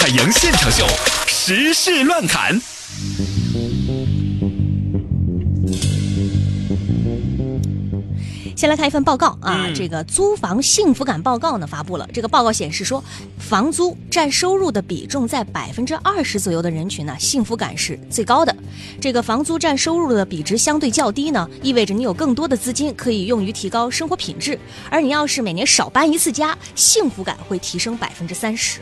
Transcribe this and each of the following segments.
海洋现场秀，时事乱侃。先来看一份报告啊，嗯这个租房幸福感报告呢发布了。这个报告显示说，房租占收入的比重在百分之二十左右的人群呢，幸福感是最高的。这个房租占收入的比值相对较低呢，意味着你有更多的资金可以用于提高生活品质。而你要是每年少搬一次家，幸福感会提升百分之三十。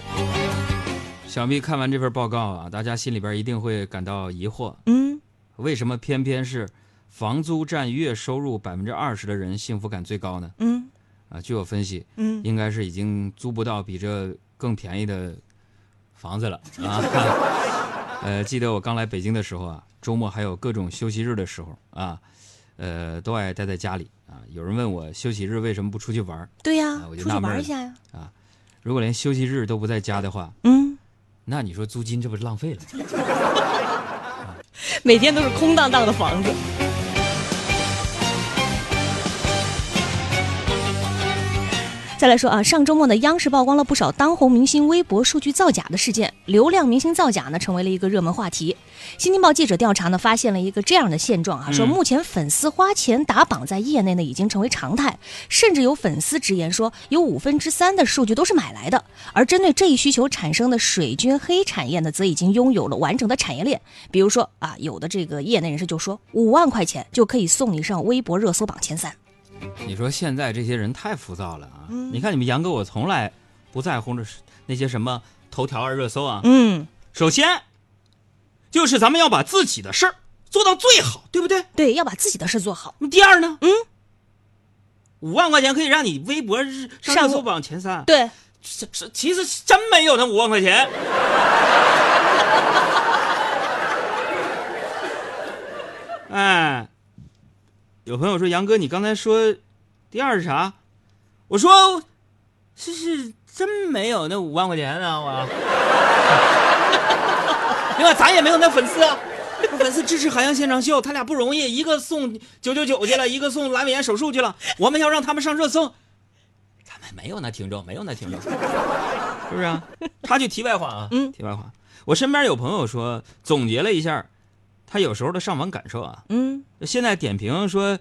想必看完这份报告啊，大家心里边一定会感到疑惑：嗯，为什么偏偏是房租占月收入百分之二十的人幸福感最高呢？嗯啊，据我分析，嗯，应该是已经租不到比这更便宜的房子了啊。呃，记得我刚来北京的时候啊，周末还有各种休息日的时候啊，呃，都爱待在家里啊。有人问我休息日为什么不出去玩？对呀、啊我就出去纳闷了玩一下呀。如果连休息日都不在家的话，嗯，那你说租金这不是浪费了？每天都是空荡荡的房子。再来说啊，上周末呢，央视曝光了不少当红明星微博数据造假的事件，流量明星造假呢成为了一个热门话题。新京报记者调查呢，发现了一个这样的现状啊，说目前粉丝花钱打榜在业内呢已经成为常态，甚至有粉丝直言说，有五分之三的数据都是买来的。而针对这一需求产生的水军黑产业呢，则已经拥有了完整的产业链。比如说啊，有的这个业内人士就说，五万块钱就可以送你上微博热搜榜前三。你说现在这些人太浮躁了啊！嗯你看你们杨哥，我从来不在乎这那些什么头条啊、热搜啊。嗯，首先，就是咱们要把自己的事儿做到最好，对不对？对，要把自己的事做好。第二呢，嗯，五万块钱可以让你微博上上热搜榜前三。对，这这其实真没有那五万块钱。哎，有朋友说杨哥，你刚才说第二是啥？我说是是真没有那五万块钱呢，我。另外，咱也没有那粉丝啊，粉丝支持海洋现场秀，他俩不容易，一个送九九九去了，一个送阑尾炎手术去了，我们要让他们上热搜。咱们没有那听众，没有那听众，是不是啊？插句题外话啊，嗯题外话，我身边有朋友说总结了一下，他有时候的上网感受啊，嗯现在点评说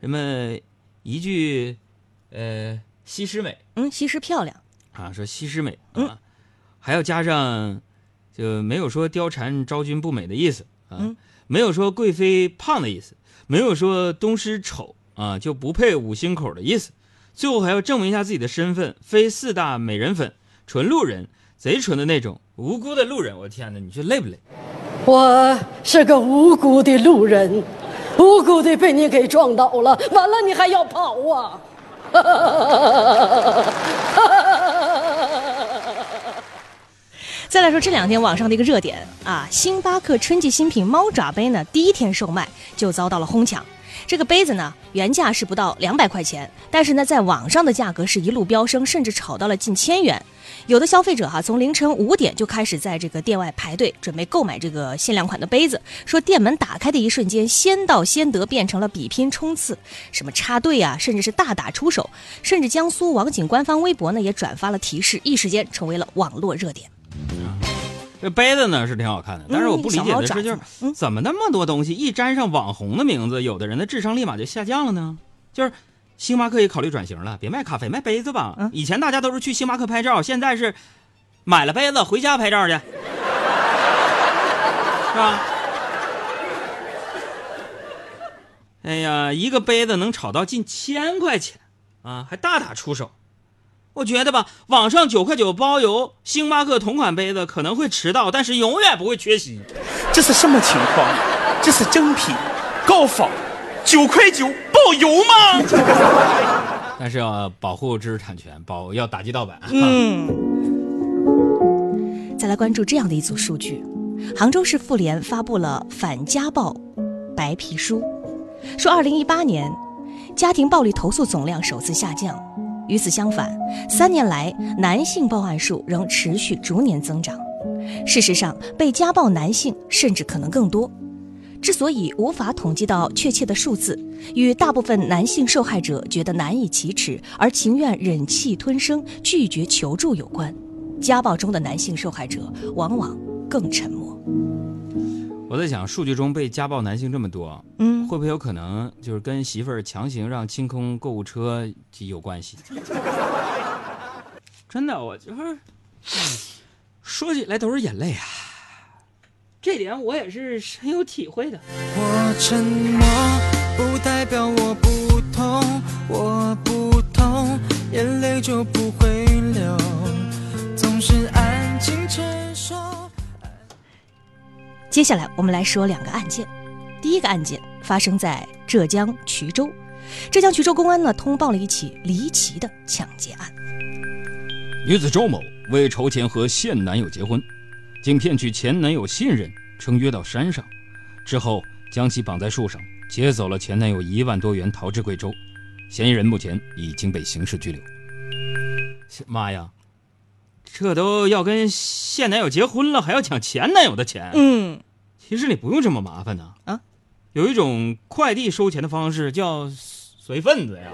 什么一句，呃，西施美嗯，西施漂亮。啊，说西施美啊，嗯还要加上就没有说貂蝉昭君不美的意思啊，嗯没有说贵妃胖的意思，没有说东施丑啊就不配五星口的意思，最后还要证明一下自己的身份，非四大美人粉，纯路人，贼纯的那种无辜的路人。我天哪，你说累不累？我是个无辜的路人，无辜的被你给撞倒了，完了你还要跑啊！再来说这两天网上的一个热点啊，星巴克春季新品猫爪杯呢，第一天售卖就遭到了哄抢。这个杯子呢，原价是不到两百块钱，但是呢，在网上的价格是一路飙升，甚至炒到了近千元。有的消费者哈、从凌晨五点就开始在这个店外排队，准备购买这个限量款的杯子。说店门打开的一瞬间，先到先得变成了比拼冲刺，什么插队啊，甚至是大打出手，甚至江苏网警官方微博呢也转发了提示，一时间成为了网络热点。这杯子呢是挺好看的，但是我不理解的是，就是嗯怎么那么多东西一沾上网红的名字，有的人的智商立马就下降了呢？就是星巴克也考虑转型了，别卖咖啡，卖杯子吧。嗯以前大家都是去星巴克拍照，现在是买了杯子回家拍照去，是吧？哎呀，一个杯子能炒到近千块钱啊，还大打出手。我觉得吧，网上九块九包邮，星巴克同款杯子可能会迟到，但是永远不会缺席。这是什么情况？这是正品，高仿，九块九包邮吗？但是要保护知识产权，保要打击盗版。嗯，再来关注这样的一组数据：杭州市妇联发布了反家暴白皮书，说二零一八年家庭暴力投诉总量首次下降。与此相反，三年来男性报案数仍持续逐年增长。事实上，被家暴男性甚至可能更多。之所以无法统计到确切的数字，与大部分男性受害者觉得难以启齿，而情愿忍气吞声、拒绝求助有关。家暴中的男性受害者往往更沉默。我在想，数据中被家暴男性这么多，嗯，会不会有可能就是跟媳妇儿强行让清空购物车有关系？真的，我就是说起来都是眼泪啊。这点我也是深有体会的。我沉默不代表我不痛，我不痛，眼泪就不会流，总是安静承受。接下来我们来说两个案件。第一个案件发生在浙江衢州，浙江衢州公安呢通报了一起离奇的抢劫案。女子周某为筹钱和现男友结婚，竟骗取前男友信任，称约到山上，之后将其绑在树上，劫走了前男友一万多元，逃至贵州。嫌疑人目前已经被刑事拘留。妈呀，这都要跟现男友结婚了，还要抢前男友的钱？嗯，其实你不用这么麻烦呢。啊，有一种快递收钱的方式叫随份子呀。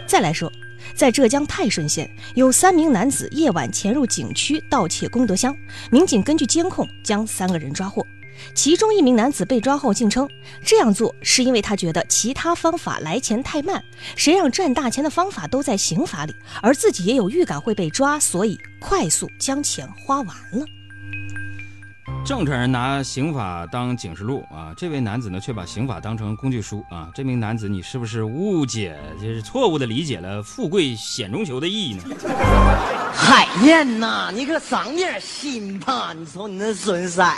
再来说，在浙江泰顺县，有三名男子夜晚潜入景区盗窃功德箱，民警根据监控将三个人抓获。其中一名男子被抓后竟称，这样做是因为他觉得其他方法来钱太慢，谁让赚大钱的方法都在刑法里，而自己也有预感会被抓，所以快速将钱花完了。正常人拿刑法当警示录啊，这位男子呢却把刑法当成工具书啊。这名男子，你是不是误解，就是错误的理解了“富贵险中求”的意义呢？海燕呐，你可长点心吧！你瞅你那损色。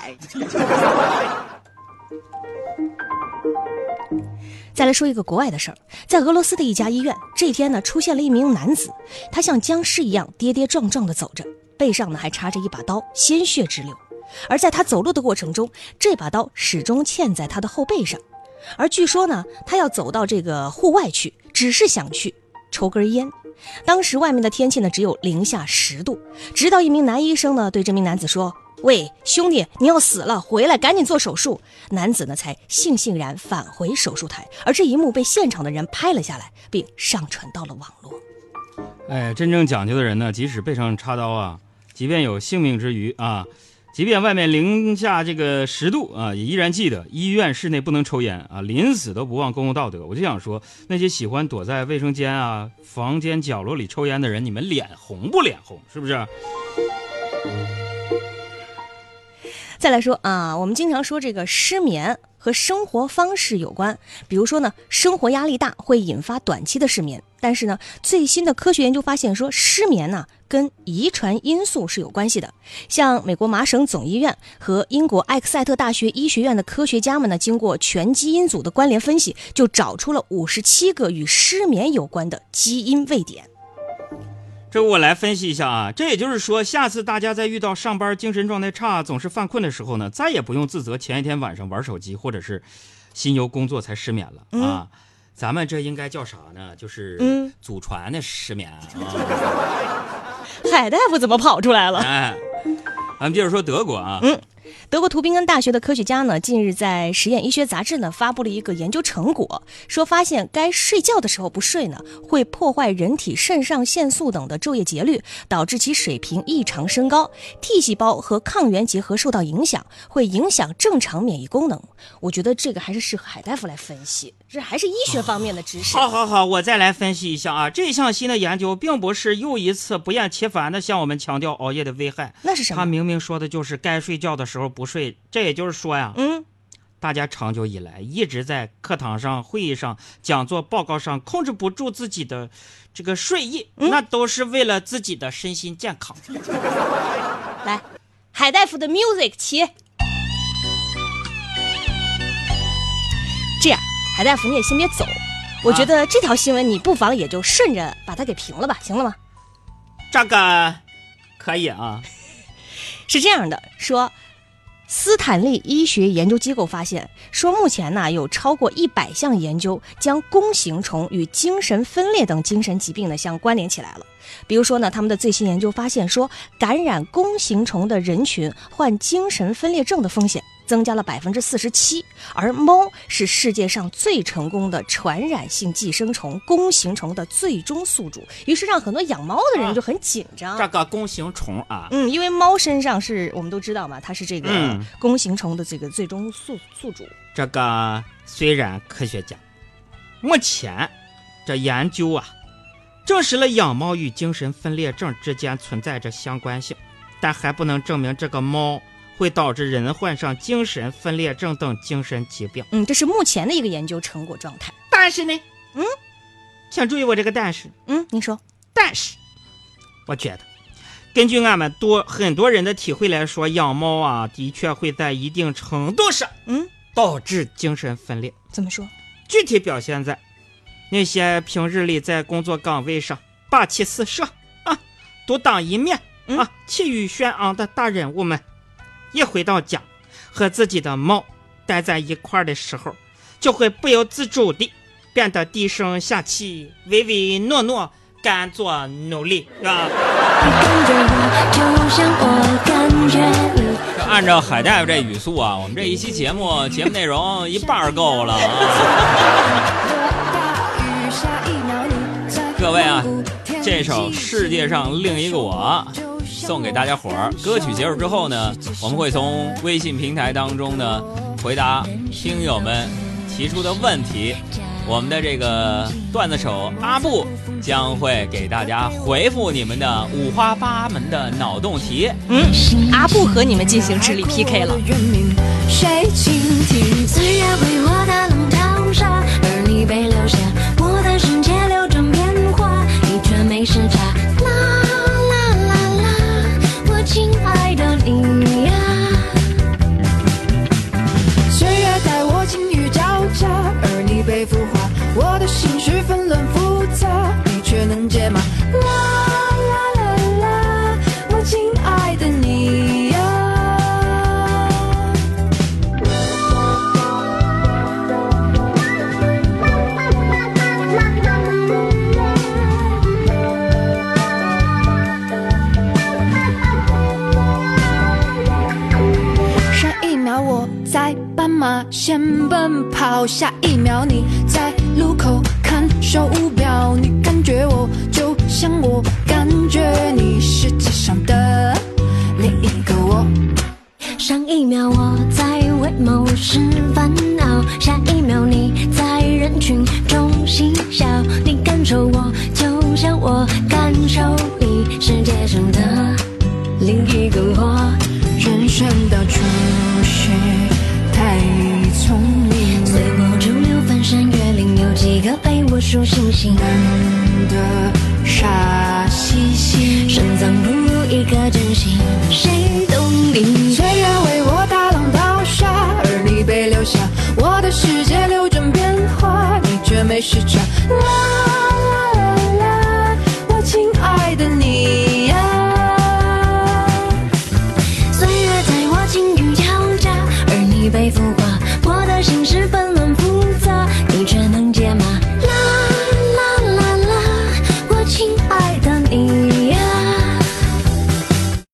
再来说一个国外的事儿，在俄罗斯的一家医院，这天呢出现了一名男子，他像僵尸一样跌跌撞撞的走着，背上呢还插着一把刀，鲜血直流。而在他走路的过程中，这把刀始终嵌在他的后背上。而据说呢，他要走到这个户外去，只是想去抽根烟。当时外面的天气呢只有零下十度，直到一名男医生呢对这名男子说：“喂，兄弟，你要死了，回来赶紧做手术。”男子呢才悻悻然返回手术台。而这一幕被现场的人拍了下来，并上传到了网络。哎，真正讲究的人呢，即使背上插刀啊，即便有性命之余啊。即便外面零下这个十度啊，也依然记得医院室内不能抽烟啊，临死都不忘公共道德。我就想说，那些喜欢躲在卫生间啊、房间角落里抽烟的人，你们脸红不脸红？是不是？再来说啊，我们经常说这个失眠和生活方式有关，比如说呢，生活压力大会引发短期的失眠，但是呢，最新的科学研究发现说，失眠呢跟遗传因素是有关系的。像美国麻省总医院和英国埃克塞特大学医学院的科学家们呢，经过全基因组的关联分析，就找出了五十七个与失眠有关的基因位点。这我来分析一下啊，这也就是说，下次大家在遇到上班精神状态差、总是犯困的时候呢，再也不用自责前一天晚上玩手机或者是心忧工作才失眠了、嗯啊。咱们这应该叫啥呢？就是嗯祖传的失眠啊。海大夫怎么跑出来了？哎，咱们接着说德国啊，嗯德国图宾根大学的科学家呢，近日在《实验医学杂志》呢发布了一个研究成果，说发现该睡觉的时候不睡呢，会破坏人体肾上腺素等的昼夜节律，导致其水平异常升高，T 细胞和抗原结合受到影响，会影响正常免疫功能。我觉得这个还是适合海大夫来分析，这还是医学方面的知识。好好好，我再来分析一下啊。这项新的研究并不是又一次不厌其烦地向我们强调熬夜的危害。那是什么他明明说的就是该睡觉的时候不睡。这也就是说呀，嗯，大家长久以来一直在课堂上、会议上、讲座报告上控制不住自己的这个睡意，嗯那都是为了自己的身心健康。来，海大夫的 music 起。这样，海大夫你也先别走，我觉得这条新闻你不妨也就顺着把它给评了吧，行了吗？这个可以啊，是这样的，说斯坦利医学研究机构发现，说目前呢有超过一百项研究将弓形虫与精神分裂等精神疾病呢相关联起来了。比如说呢，他们的最新研究发现说，感染弓形虫的人群患精神分裂症的风险增加了百分之四十七，而猫是世界上最成功的传染性寄生虫弓形虫的最终宿主，于是让很多养猫的人就很紧张。这个弓形虫啊，嗯，因为猫身上是我们都知道嘛，它是这个嗯弓形虫的这个最终宿宿主。这个虽然科学家目前这研究啊，证实了养猫与精神分裂症之间存在着相关性，但还不能证明这个猫会导致人患上精神分裂症等精神疾病。嗯，这是目前的一个研究成果状态。但是呢，嗯，请注意我这个但是，嗯，您说，但是，我觉得，根据俺们多很多人的体会来说，养猫啊，的确会在一定程度上嗯，导致精神分裂。怎么说？具体表现在那些平日里在工作岗位上霸气四射啊，独当一面嗯啊，气宇轩昂的大人物们，一回到家和自己的猫待在一块儿的时候，就会不由自主地变得低声下气、唯唯诺诺、甘做努力啊。感觉我就像我感觉你。这按照海大夫这语速啊，我们这一期节目节目内容一半儿够了啊。各位啊，这首《世界上另一个我》送给大家伙儿。歌曲结束之后呢，我们会从微信平台当中呢回答听友们提出的问题。我们的这个段子手阿布将会给大家回复你们的五花八门的脑洞题。嗯，阿布和你们进行智力 PK 了。谁倾听？岁月为我淘沙，而你被留下。我的世界流转变化，你却没时差。马线奔跑，下一秒你在路口看手表，你感觉我就像我感觉你，世界上的另一个我。上一秒我在为某事烦恼，下一秒你在人群中嬉笑，should